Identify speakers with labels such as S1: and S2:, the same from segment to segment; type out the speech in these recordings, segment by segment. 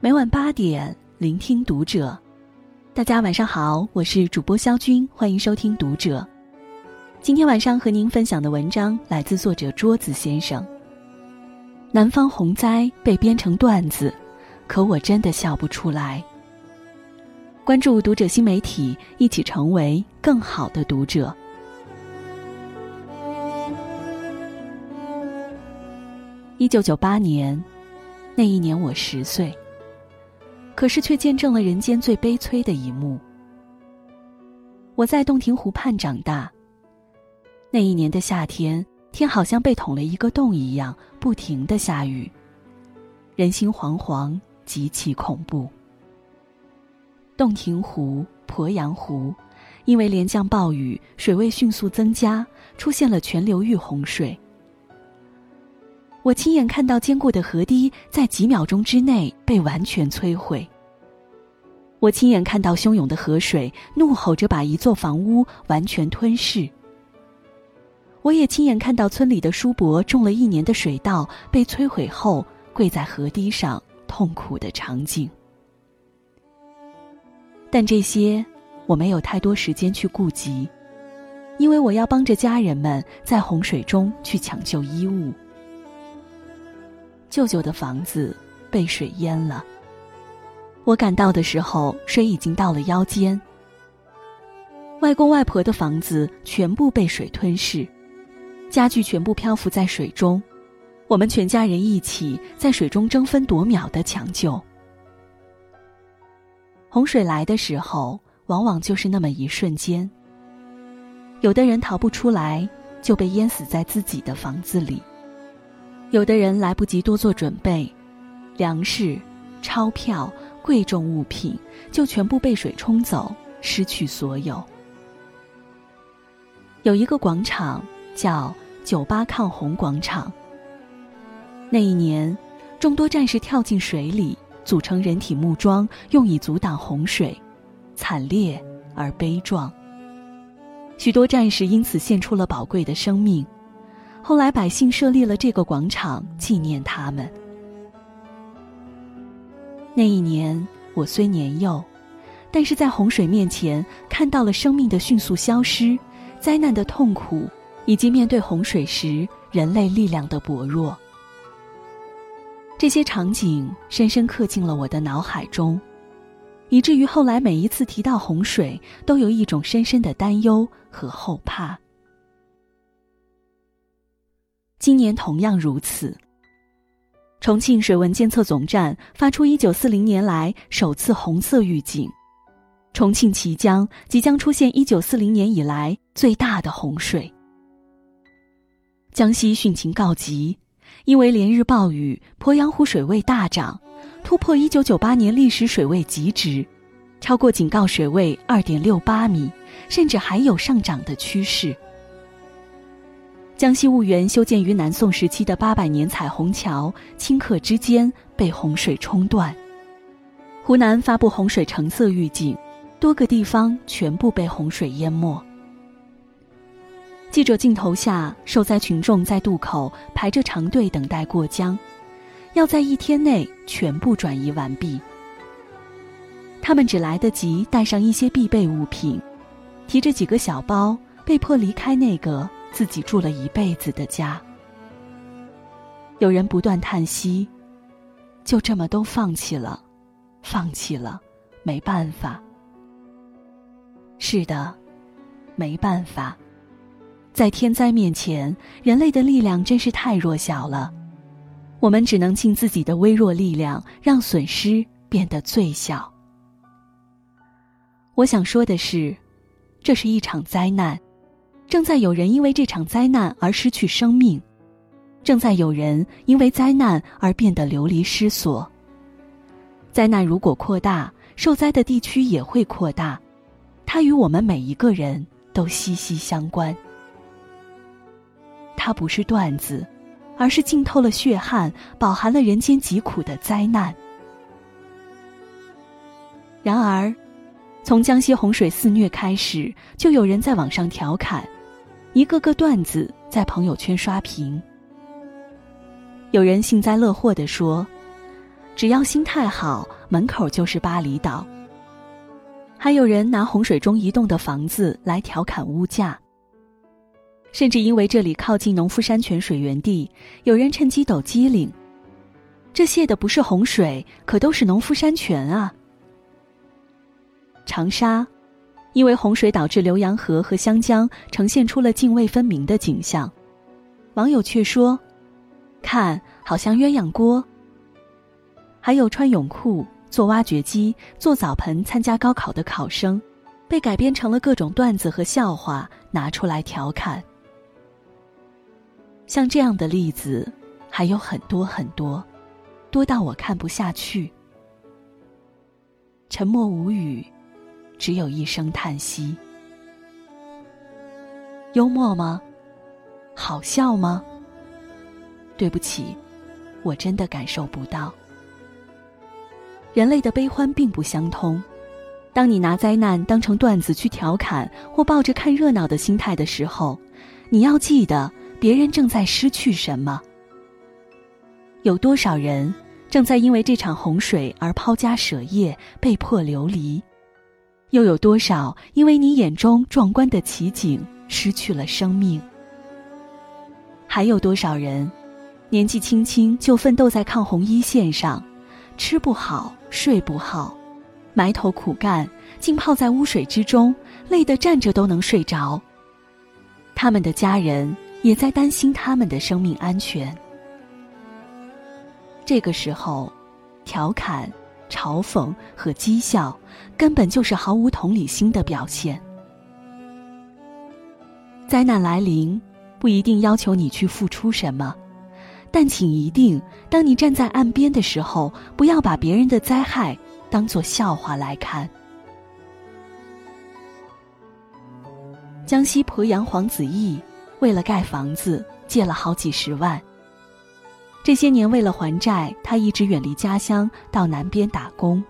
S1: 每晚八点，聆听读者。大家晚上好，我是主播肖军，欢迎收听读者。今天晚上和您分享的文章来自作者桌子先生。南方洪灾被编成段子，可我真的笑不出来。关注读者新媒体，一起成为更好的读者。一九九八年，那一年我十岁。可是却见证了人间最悲催的一幕。我在洞庭湖畔长大。那一年的夏天，天好像被捅了一个洞一样，不停的下雨，人心惶惶，极其恐怖。洞庭湖、鄱阳湖，因为连降暴雨，水位迅速增加，出现了全流域洪水。我亲眼看到坚固的河堤在几秒钟之内被完全摧毁。我亲眼看到汹涌的河水怒吼着把一座房屋完全吞噬。我也亲眼看到村里的叔伯种了一年的水稻被摧毁后跪在河堤上痛苦的场景。但这些我没有太多时间去顾及，因为我要帮着家人们在洪水中去抢救衣物。舅舅的房子被水淹了。我赶到的时候，水已经到了腰间。外公外婆的房子全部被水吞噬，家具全部漂浮在水中。我们全家人一起在水中争分夺秒的抢救。洪水来的时候，往往就是那么一瞬间。有的人逃不出来，就被淹死在自己的房子里。有的人来不及多做准备，粮食、钞票、贵重物品就全部被水冲走，失去所有。有一个广场叫“九八抗洪广场”。那一年，众多战士跳进水里，组成人体木桩，用以阻挡洪水，惨烈而悲壮。许多战士因此献出了宝贵的生命。后来，百姓设立了这个广场纪念他们。那一年，我虽年幼，但是在洪水面前看到了生命的迅速消失、灾难的痛苦，以及面对洪水时人类力量的薄弱。这些场景深深刻进了我的脑海中，以至于后来每一次提到洪水，都有一种深深的担忧和后怕。今年同样如此。重庆水文监测总站发出一九四零年来首次红色预警，重庆綦江即将出现一九四零年以来最大的洪水。江西汛情告急，因为连日暴雨，鄱阳湖水位大涨，突破一九九八年历史水位极值，超过警告水位二点六八米，甚至还有上涨的趋势。江西婺源修建于南宋时期的八百年彩虹桥顷刻之间被洪水冲断，湖南发布洪水橙色预警，多个地方全部被洪水淹没。记者镜头下，受灾群众在渡口排着长队等待过江，要在一天内全部转移完毕。他们只来得及带上一些必备物品，提着几个小包，被迫离开那个。自己住了一辈子的家，有人不断叹息，就这么都放弃了，放弃了，没办法。是的，没办法，在天灾面前，人类的力量真是太弱小了，我们只能尽自己的微弱力量，让损失变得最小。我想说的是，这是一场灾难。正在有人因为这场灾难而失去生命，正在有人因为灾难而变得流离失所。灾难如果扩大，受灾的地区也会扩大，它与我们每一个人都息息相关。它不是段子，而是浸透了血汗、饱含了人间疾苦的灾难。然而，从江西洪水肆虐开始，就有人在网上调侃。一个个段子在朋友圈刷屏，有人幸灾乐祸地说：“只要心态好，门口就是巴厘岛。还有人拿洪水中移动的房子来调侃物价，甚至因为这里靠近农夫山泉水源地，有人趁机抖机灵。这泄的不是洪水，可都是农夫山泉啊！长沙，因为洪水导致浏阳河和湘江呈现出了泾渭分明的景象，网友却说：“看，好像鸳鸯锅。”还有穿泳裤、坐挖掘机、做澡盆参加高考的考生，被改编成了各种段子和笑话拿出来调侃。像这样的例子还有很多很多。多到我看不下去，沉默无语，只有一声叹息。幽默吗？好笑吗？对不起，我真的感受不到。人类的悲欢并不相通。当你拿灾难当成段子去调侃，或抱着看热闹的心态的时候，你要记得，别人正在失去什么。有多少人正在因为这场洪水而抛家舍业、被迫流离？又有多少因为你眼中壮观的奇景失去了生命？还有多少人年纪轻轻就奋斗在抗洪一线上，吃不好、睡不好，埋头苦干，浸泡在污水之中，累得站着都能睡着？他们的家人也在担心他们的生命安全。这个时候，调侃、嘲讽和讥笑，根本就是毫无同理心的表现。灾难来临，不一定要求你去付出什么，但请一定，当你站在岸边的时候，不要把别人的灾害当做笑话来看。江西鄱阳黄子毅为了盖房子，借了好几十万。这些年，为了还债，他一直远离家乡，到南边打工。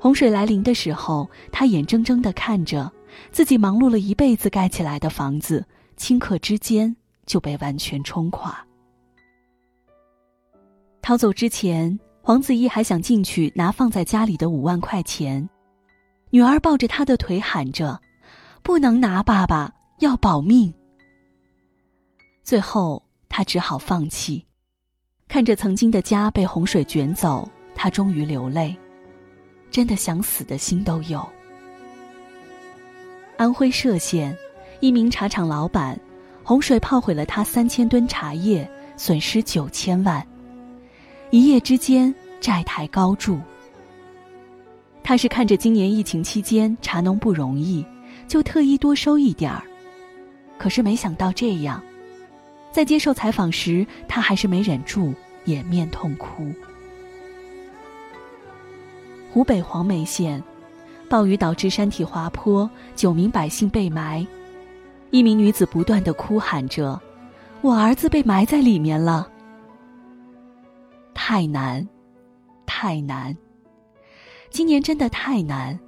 S1: 洪水来临的时候，他眼睁睁的看着自己忙碌了一辈子盖起来的房子，顷刻之间就被完全冲垮。逃走之前，黄子毅还想进去拿放在家里的五万块钱，女儿抱着他的腿喊着：“不能拿，爸爸要保命。”最后。他只好放弃，看着曾经的家被洪水卷走，他终于流泪，真的想死的心都有。安徽歙县一名茶厂老板，洪水泡毁了他三千吨茶叶，损失九千万，一夜之间债台高筑。他是看着今年疫情期间茶农不容易，就特意多收一点儿，可是没想到这样。在接受采访时，他还是没忍住掩面痛哭。湖北黄梅县，暴雨导致山体滑坡，九名百姓被埋，一名女子不断的哭喊着：“我儿子被埋在里面了。”太难，太难，今年真的太难。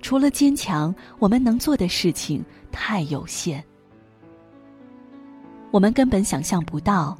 S1: 除了坚强，我们能做的事情太有限。我们根本想象不到，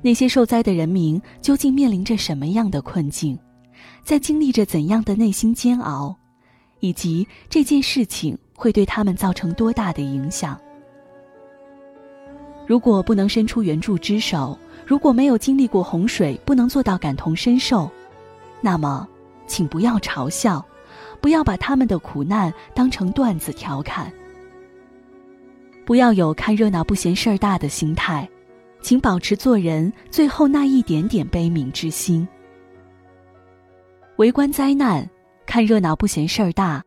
S1: 那些受灾的人民究竟面临着什么样的困境，在经历着怎样的内心煎熬，以及这件事情会对他们造成多大的影响。如果不能伸出援助之手，如果没有经历过洪水，不能做到感同身受，那么，请不要嘲笑，不要把他们的苦难当成段子调侃。不要有看热闹不嫌事儿大的心态，请保持做人最后那一点点悲悯之心。围观灾难，看热闹不嫌事儿大，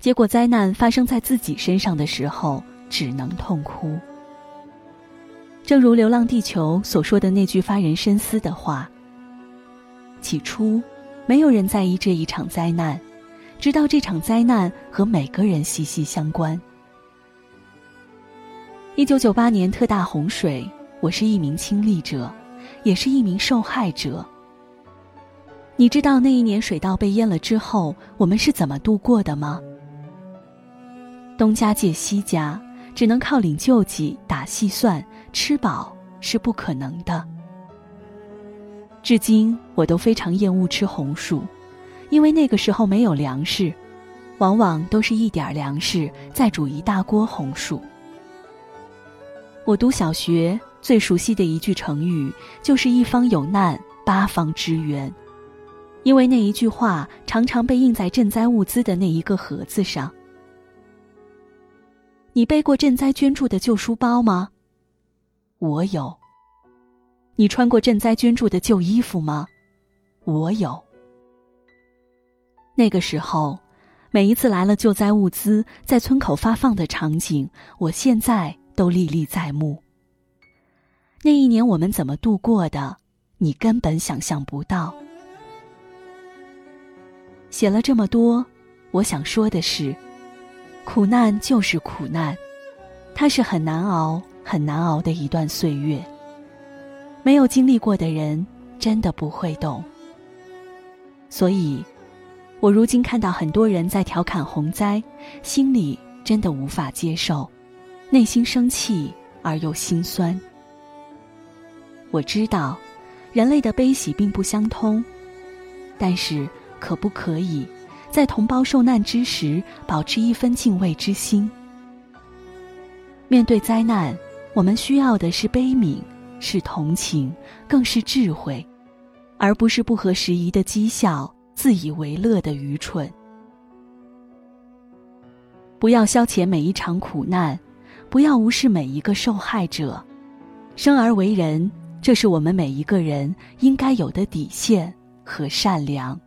S1: 结果灾难发生在自己身上的时候，只能痛哭。正如《流浪地球》所说的那句发人深思的话：起初，没有人在意这一场灾难，直到这场灾难和每个人息息相关。一九九八年特大洪水，我是一名亲历者，也是一名受害者。你知道那一年水稻被淹了之后，我们是怎么度过的吗？东家借西家，只能靠领救济、打细算，吃饱是不可能的。至今我都非常厌恶吃红薯，因为那个时候没有粮食，往往都是一点粮食再煮一大锅红薯。我读小学最熟悉的一句成语就是“一方有难，八方支援”，因为那一句话常常被印在赈灾物资的那一个盒子上。你背过赈灾捐助的旧书包吗？我有。你穿过赈灾捐助的旧衣服吗？我有。那个时候，每一次来了救灾物资在村口发放的场景，我现在都历历在目。那一年我们怎么度过的，你根本想象不到。写了这么多，我想说的是。苦难就是苦难，它是很难熬、很难熬的一段岁月。没有经历过的人，真的不会懂。所以，我如今看到很多人在调侃洪灾，心里真的无法接受，内心生气而又心酸。我知道，人类的悲喜并不相通，但是可不可以？在同胞受难之时，保持一分敬畏之心。面对灾难，我们需要的是悲悯，是同情，更是智慧，而不是不合时宜的讥笑、自以为乐的愚蠢。不要消遣每一场苦难，不要无视每一个受害者。生而为人，这是我们每一个人应该有的底线和善良。